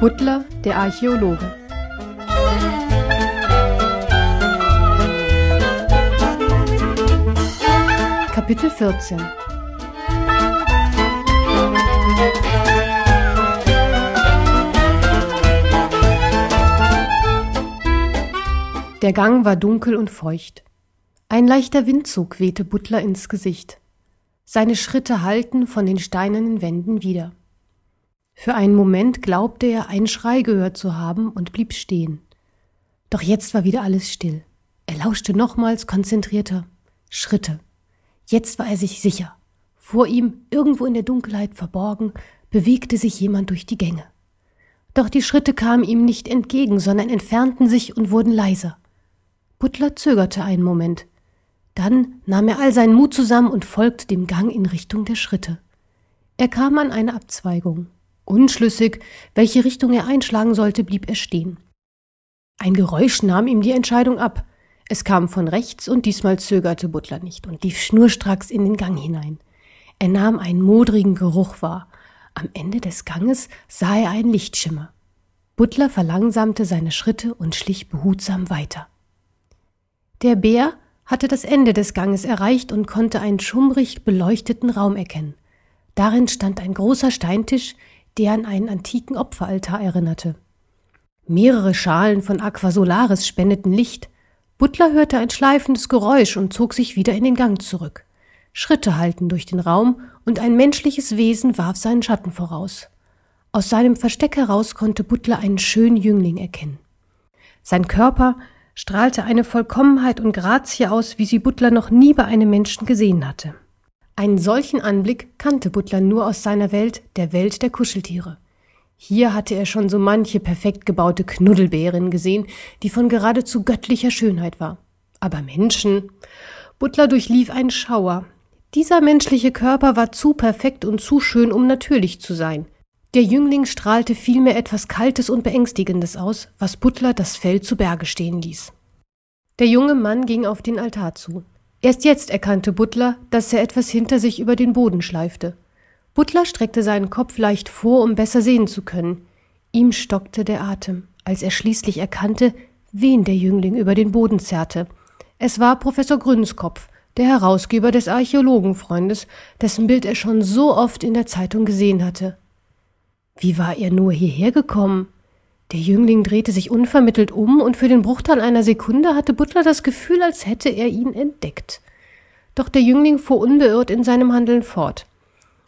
Butler, der Archäologe. Kapitel 14 Der Gang war dunkel und feucht. Ein leichter Windzug wehte Butler ins Gesicht. Seine Schritte hallten von den steinernen Wänden wieder. Für einen Moment glaubte er, einen Schrei gehört zu haben und blieb stehen. Doch jetzt war wieder alles still. Er lauschte nochmals konzentrierter. Schritte. Jetzt war er sich sicher. Vor ihm, irgendwo in der Dunkelheit verborgen, bewegte sich jemand durch die Gänge. Doch die Schritte kamen ihm nicht entgegen, sondern entfernten sich und wurden leiser. Butler zögerte einen Moment. Dann nahm er all seinen Mut zusammen und folgte dem Gang in Richtung der Schritte. Er kam an eine Abzweigung. Unschlüssig, welche Richtung er einschlagen sollte, blieb er stehen. Ein Geräusch nahm ihm die Entscheidung ab. Es kam von rechts und diesmal zögerte Butler nicht und lief schnurstracks in den Gang hinein. Er nahm einen modrigen Geruch wahr. Am Ende des Ganges sah er einen Lichtschimmer. Butler verlangsamte seine Schritte und schlich behutsam weiter. Der Bär hatte das Ende des Ganges erreicht und konnte einen schummrig beleuchteten Raum erkennen. Darin stand ein großer Steintisch, der an einen antiken Opferaltar erinnerte. Mehrere Schalen von Aquasolaris spendeten Licht. Butler hörte ein schleifendes Geräusch und zog sich wieder in den Gang zurück. Schritte hallten durch den Raum und ein menschliches Wesen warf seinen Schatten voraus. Aus seinem Versteck heraus konnte Butler einen schönen Jüngling erkennen. Sein Körper strahlte eine Vollkommenheit und Grazie aus, wie sie Butler noch nie bei einem Menschen gesehen hatte. Einen solchen Anblick kannte Butler nur aus seiner Welt, der Welt der Kuscheltiere. Hier hatte er schon so manche perfekt gebaute Knuddelbärin gesehen, die von geradezu göttlicher Schönheit war. Aber Menschen. Butler durchlief einen Schauer. Dieser menschliche Körper war zu perfekt und zu schön, um natürlich zu sein. Der Jüngling strahlte vielmehr etwas Kaltes und Beängstigendes aus, was Butler das Fell zu Berge stehen ließ. Der junge Mann ging auf den Altar zu. Erst jetzt erkannte Butler, dass er etwas hinter sich über den Boden schleifte. Butler streckte seinen Kopf leicht vor, um besser sehen zu können. Ihm stockte der Atem, als er schließlich erkannte, wen der Jüngling über den Boden zerrte. Es war Professor Grünskopf, der Herausgeber des Archäologenfreundes, dessen Bild er schon so oft in der Zeitung gesehen hatte. Wie war er nur hierher gekommen? Der Jüngling drehte sich unvermittelt um, und für den Bruchteil einer Sekunde hatte Butler das Gefühl, als hätte er ihn entdeckt. Doch der Jüngling fuhr unbeirrt in seinem Handeln fort.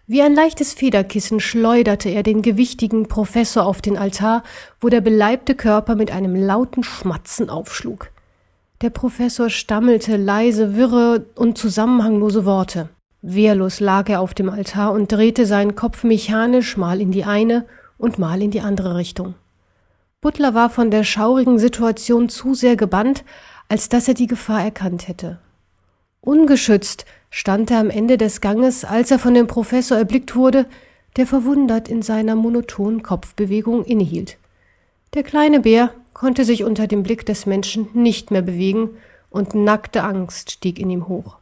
Wie ein leichtes Federkissen schleuderte er den gewichtigen Professor auf den Altar, wo der beleibte Körper mit einem lauten Schmatzen aufschlug. Der Professor stammelte leise, wirre und zusammenhanglose Worte. Wehrlos lag er auf dem Altar und drehte seinen Kopf mechanisch mal in die eine und mal in die andere Richtung. Butler war von der schaurigen Situation zu sehr gebannt, als dass er die Gefahr erkannt hätte. Ungeschützt stand er am Ende des Ganges, als er von dem Professor erblickt wurde, der verwundert in seiner monotonen Kopfbewegung innehielt. Der kleine Bär konnte sich unter dem Blick des Menschen nicht mehr bewegen, und nackte Angst stieg in ihm hoch.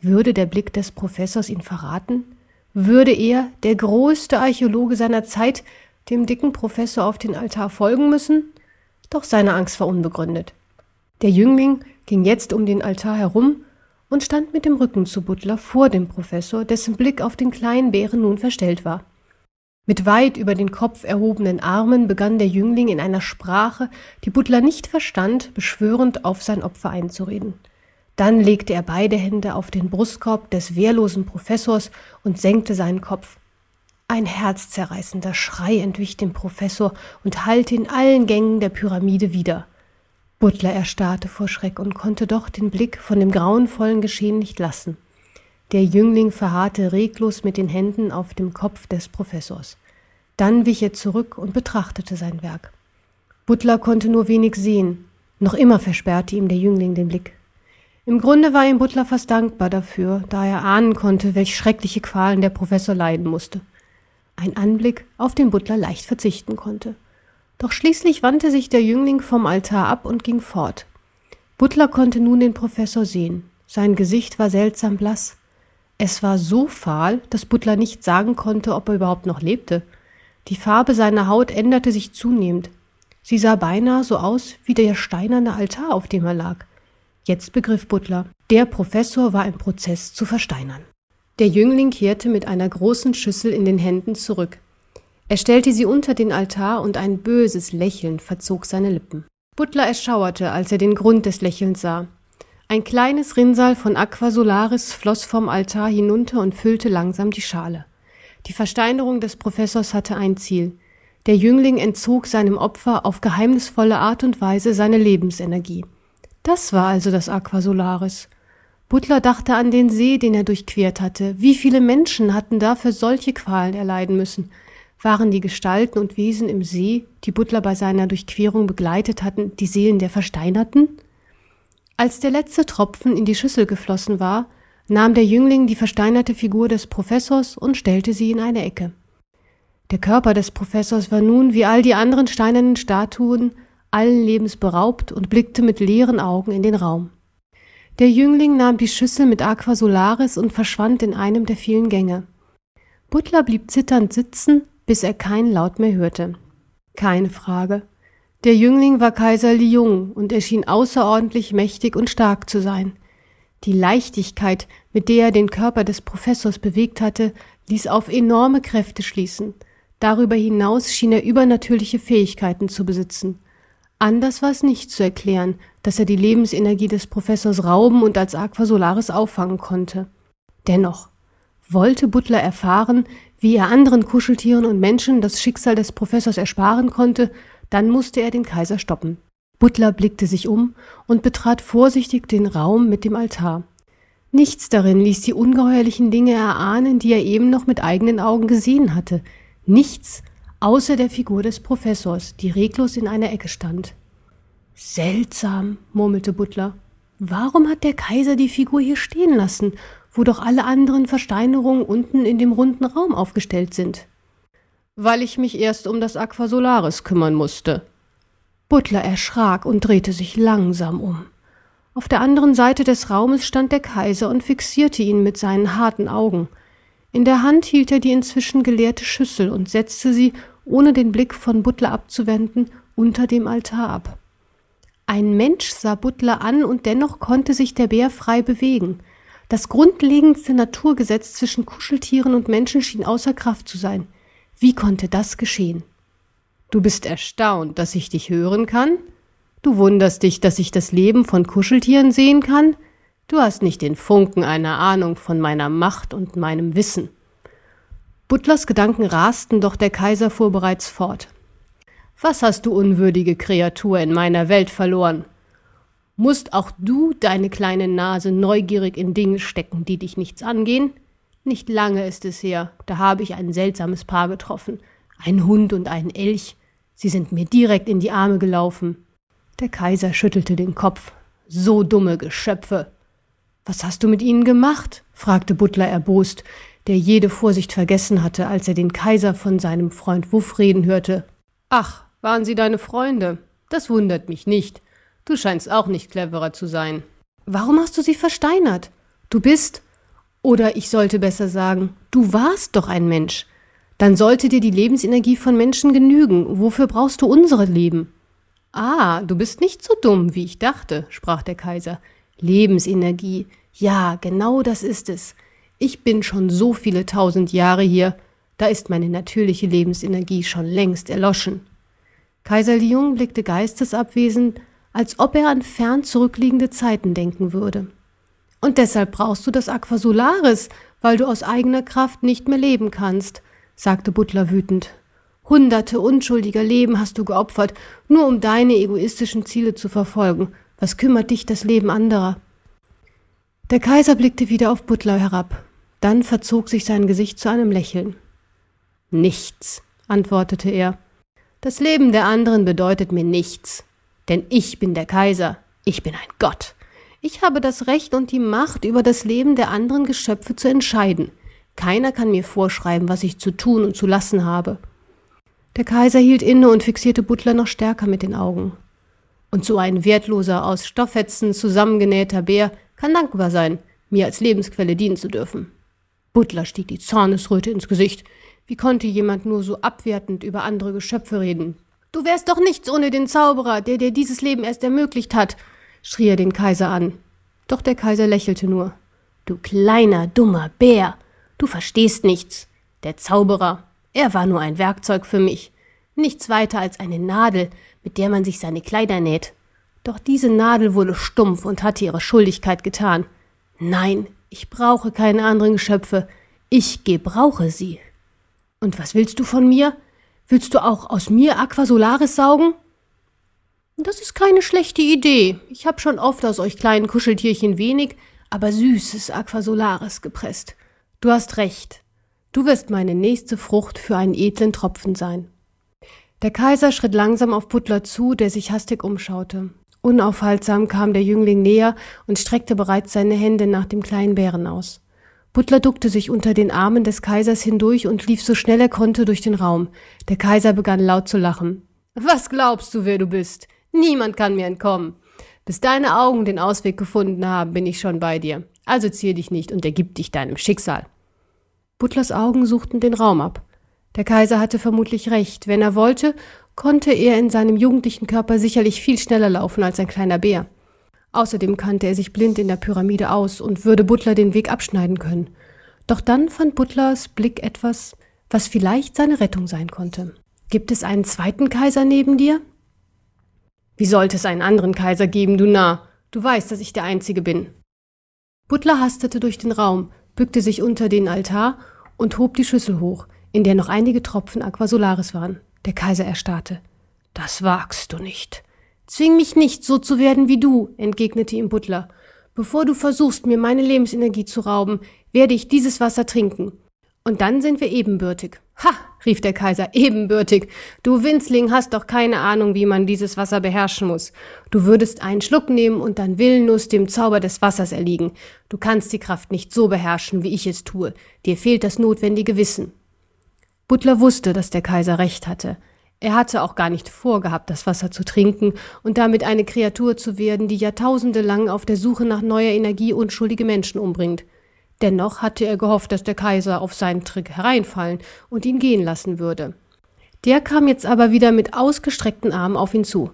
Würde der Blick des Professors ihn verraten? Würde er, der größte Archäologe seiner Zeit, dem dicken Professor auf den Altar folgen müssen? Doch seine Angst war unbegründet. Der Jüngling ging jetzt um den Altar herum und stand mit dem Rücken zu Butler vor dem Professor, dessen Blick auf den kleinen Bären nun verstellt war. Mit weit über den Kopf erhobenen Armen begann der Jüngling in einer Sprache, die Butler nicht verstand, beschwörend auf sein Opfer einzureden. Dann legte er beide Hände auf den Brustkorb des wehrlosen Professors und senkte seinen Kopf. Ein herzzerreißender Schrei entwich dem Professor und hallte in allen Gängen der Pyramide wieder. Butler erstarrte vor Schreck und konnte doch den Blick von dem grauenvollen Geschehen nicht lassen. Der Jüngling verharrte reglos mit den Händen auf dem Kopf des Professors. Dann wich er zurück und betrachtete sein Werk. Butler konnte nur wenig sehen. Noch immer versperrte ihm der Jüngling den Blick. Im Grunde war ihm Butler fast dankbar dafür, da er ahnen konnte, welch schreckliche Qualen der Professor leiden musste. Ein Anblick, auf den Butler leicht verzichten konnte. Doch schließlich wandte sich der Jüngling vom Altar ab und ging fort. Butler konnte nun den Professor sehen. Sein Gesicht war seltsam blass. Es war so fahl, dass Butler nicht sagen konnte, ob er überhaupt noch lebte. Die Farbe seiner Haut änderte sich zunehmend. Sie sah beinahe so aus wie der steinerne Altar, auf dem er lag. Jetzt begriff Butler, der Professor war im Prozess zu versteinern. Der Jüngling kehrte mit einer großen Schüssel in den Händen zurück. Er stellte sie unter den Altar und ein böses Lächeln verzog seine Lippen. Butler erschauerte, als er den Grund des Lächelns sah. Ein kleines Rinnsal von Aqua Solaris floss vom Altar hinunter und füllte langsam die Schale. Die Versteinerung des Professors hatte ein Ziel. Der Jüngling entzog seinem Opfer auf geheimnisvolle Art und Weise seine Lebensenergie. Das war also das Aqua Solaris. Butler dachte an den See, den er durchquert hatte. Wie viele Menschen hatten dafür solche Qualen erleiden müssen? Waren die Gestalten und Wesen im See, die Butler bei seiner Durchquerung begleitet hatten, die Seelen der Versteinerten? Als der letzte Tropfen in die Schüssel geflossen war, nahm der Jüngling die versteinerte Figur des Professors und stellte sie in eine Ecke. Der Körper des Professors war nun, wie all die anderen steinernen Statuen, allen Lebens beraubt und blickte mit leeren Augen in den Raum. Der Jüngling nahm die Schüssel mit Aqua Solaris und verschwand in einem der vielen Gänge. Butler blieb zitternd sitzen, bis er keinen Laut mehr hörte. Keine Frage. Der Jüngling war Kaiser Li Jung und er schien außerordentlich mächtig und stark zu sein. Die Leichtigkeit, mit der er den Körper des Professors bewegt hatte, ließ auf enorme Kräfte schließen. Darüber hinaus schien er übernatürliche Fähigkeiten zu besitzen. Anders war es nicht zu erklären, dass er die Lebensenergie des Professors rauben und als Aqua Solaris auffangen konnte. Dennoch wollte Butler erfahren, wie er anderen Kuscheltieren und Menschen das Schicksal des Professors ersparen konnte, dann musste er den Kaiser stoppen. Butler blickte sich um und betrat vorsichtig den Raum mit dem Altar. Nichts darin ließ die ungeheuerlichen Dinge erahnen, die er eben noch mit eigenen Augen gesehen hatte. Nichts außer der Figur des Professors, die reglos in einer Ecke stand. Seltsam, murmelte Butler. Warum hat der Kaiser die Figur hier stehen lassen, wo doch alle anderen Versteinerungen unten in dem runden Raum aufgestellt sind? Weil ich mich erst um das Aqua Solaris kümmern musste. Butler erschrak und drehte sich langsam um. Auf der anderen Seite des Raumes stand der Kaiser und fixierte ihn mit seinen harten Augen. In der Hand hielt er die inzwischen geleerte Schüssel und setzte sie, ohne den Blick von Butler abzuwenden, unter dem Altar ab. Ein Mensch sah Butler an und dennoch konnte sich der Bär frei bewegen. Das grundlegendste Naturgesetz zwischen Kuscheltieren und Menschen schien außer Kraft zu sein. Wie konnte das geschehen? Du bist erstaunt, dass ich dich hören kann? Du wunderst dich, dass ich das Leben von Kuscheltieren sehen kann? Du hast nicht den Funken einer Ahnung von meiner Macht und meinem Wissen. Butlers Gedanken rasten, doch der Kaiser fuhr bereits fort. Was hast du, unwürdige Kreatur, in meiner Welt verloren? Musst auch du deine kleine Nase neugierig in Dinge stecken, die dich nichts angehen? Nicht lange ist es her, da habe ich ein seltsames Paar getroffen, ein Hund und einen Elch. Sie sind mir direkt in die Arme gelaufen. Der Kaiser schüttelte den Kopf. So dumme Geschöpfe. Was hast du mit ihnen gemacht? fragte Butler erbost, der jede Vorsicht vergessen hatte, als er den Kaiser von seinem Freund Wuff reden hörte. Ach, waren sie deine Freunde? Das wundert mich nicht. Du scheinst auch nicht cleverer zu sein. Warum hast du sie versteinert? Du bist, oder ich sollte besser sagen, du warst doch ein Mensch. Dann sollte dir die Lebensenergie von Menschen genügen. Wofür brauchst du unsere Leben? Ah, du bist nicht so dumm, wie ich dachte, sprach der Kaiser. Lebensenergie. Ja, genau das ist es. Ich bin schon so viele tausend Jahre hier, da ist meine natürliche Lebensenergie schon längst erloschen. Kaiser Lyon blickte geistesabwesend, als ob er an fern zurückliegende Zeiten denken würde. Und deshalb brauchst du das Aqua Solaris, weil du aus eigener Kraft nicht mehr leben kannst, sagte Butler wütend. Hunderte unschuldiger Leben hast du geopfert, nur um deine egoistischen Ziele zu verfolgen. Was kümmert dich das Leben anderer? Der Kaiser blickte wieder auf Butler herab. Dann verzog sich sein Gesicht zu einem Lächeln. Nichts, antwortete er. Das Leben der anderen bedeutet mir nichts, denn ich bin der Kaiser, ich bin ein Gott. Ich habe das Recht und die Macht, über das Leben der anderen Geschöpfe zu entscheiden. Keiner kann mir vorschreiben, was ich zu tun und zu lassen habe. Der Kaiser hielt inne und fixierte Butler noch stärker mit den Augen. Und so ein wertloser, aus Stofffetzen zusammengenähter Bär kann dankbar sein, mir als Lebensquelle dienen zu dürfen. Butler stieg die Zornesröte ins Gesicht. Wie konnte jemand nur so abwertend über andere Geschöpfe reden? Du wärst doch nichts ohne den Zauberer, der dir dieses Leben erst ermöglicht hat, schrie er den Kaiser an. Doch der Kaiser lächelte nur. Du kleiner, dummer Bär, du verstehst nichts. Der Zauberer, er war nur ein Werkzeug für mich, nichts weiter als eine Nadel, mit der man sich seine Kleider näht. Doch diese Nadel wurde stumpf und hatte ihre Schuldigkeit getan. Nein, ich brauche keine anderen Geschöpfe, ich gebrauche sie. Und was willst du von mir? Willst du auch aus mir Aquasolaris saugen? Das ist keine schlechte Idee. Ich habe schon oft aus euch kleinen Kuscheltierchen wenig, aber süßes Aquasolaris gepresst. Du hast recht. Du wirst meine nächste Frucht für einen edlen Tropfen sein. Der Kaiser schritt langsam auf Butler zu, der sich hastig umschaute. Unaufhaltsam kam der Jüngling näher und streckte bereits seine Hände nach dem kleinen Bären aus. Butler duckte sich unter den Armen des Kaisers hindurch und lief so schnell er konnte durch den Raum. Der Kaiser begann laut zu lachen. Was glaubst du, wer du bist? Niemand kann mir entkommen. Bis deine Augen den Ausweg gefunden haben, bin ich schon bei dir. Also zier dich nicht und ergib dich deinem Schicksal. Butlers Augen suchten den Raum ab. Der Kaiser hatte vermutlich recht. Wenn er wollte, konnte er in seinem jugendlichen Körper sicherlich viel schneller laufen als ein kleiner Bär. Außerdem kannte er sich blind in der Pyramide aus und würde Butler den Weg abschneiden können. Doch dann fand Butlers Blick etwas, was vielleicht seine Rettung sein konnte. Gibt es einen zweiten Kaiser neben dir? Wie sollte es einen anderen Kaiser geben, du Narr? Du weißt, dass ich der Einzige bin. Butler hastete durch den Raum, bückte sich unter den Altar und hob die Schüssel hoch, in der noch einige Tropfen Aquasolaris waren. Der Kaiser erstarrte. Das wagst du nicht. Zwing mich nicht, so zu werden wie du, entgegnete ihm Butler. Bevor du versuchst, mir meine Lebensenergie zu rauben, werde ich dieses Wasser trinken. Und dann sind wir ebenbürtig. Ha, rief der Kaiser, ebenbürtig. Du Winzling hast doch keine Ahnung, wie man dieses Wasser beherrschen muss. Du würdest einen Schluck nehmen und dann willenlos dem Zauber des Wassers erliegen. Du kannst die Kraft nicht so beherrschen, wie ich es tue. Dir fehlt das notwendige Wissen. Butler wusste, dass der Kaiser recht hatte. Er hatte auch gar nicht vorgehabt, das Wasser zu trinken und damit eine Kreatur zu werden, die Jahrtausende lang auf der Suche nach neuer Energie unschuldige Menschen umbringt. Dennoch hatte er gehofft, dass der Kaiser auf seinen Trick hereinfallen und ihn gehen lassen würde. Der kam jetzt aber wieder mit ausgestreckten Armen auf ihn zu.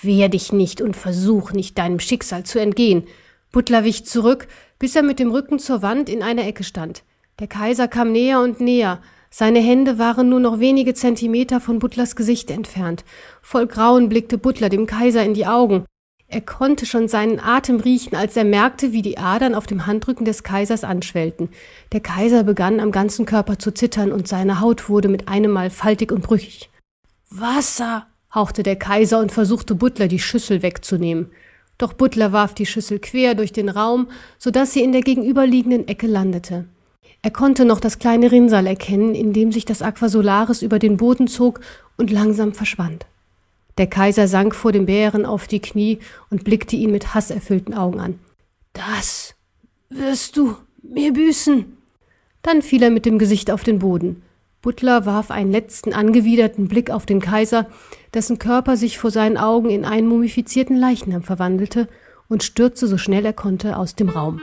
Wehr dich nicht und versuch nicht deinem Schicksal zu entgehen. Butler wich zurück, bis er mit dem Rücken zur Wand in einer Ecke stand. Der Kaiser kam näher und näher, seine Hände waren nur noch wenige Zentimeter von Butlers Gesicht entfernt. Voll Grauen blickte Butler dem Kaiser in die Augen. Er konnte schon seinen Atem riechen, als er merkte, wie die Adern auf dem Handrücken des Kaisers anschwellten. Der Kaiser begann am ganzen Körper zu zittern und seine Haut wurde mit einem Mal faltig und brüchig. Wasser, hauchte der Kaiser und versuchte Butler die Schüssel wegzunehmen. Doch Butler warf die Schüssel quer durch den Raum, so dass sie in der gegenüberliegenden Ecke landete. Er konnte noch das kleine Rinnsal erkennen, in dem sich das Aqua Solaris über den Boden zog und langsam verschwand. Der Kaiser sank vor dem Bären auf die Knie und blickte ihn mit hasserfüllten Augen an. Das wirst du mir büßen. Dann fiel er mit dem Gesicht auf den Boden. Butler warf einen letzten angewiderten Blick auf den Kaiser, dessen Körper sich vor seinen Augen in einen mumifizierten Leichnam verwandelte, und stürzte so schnell er konnte aus dem Raum.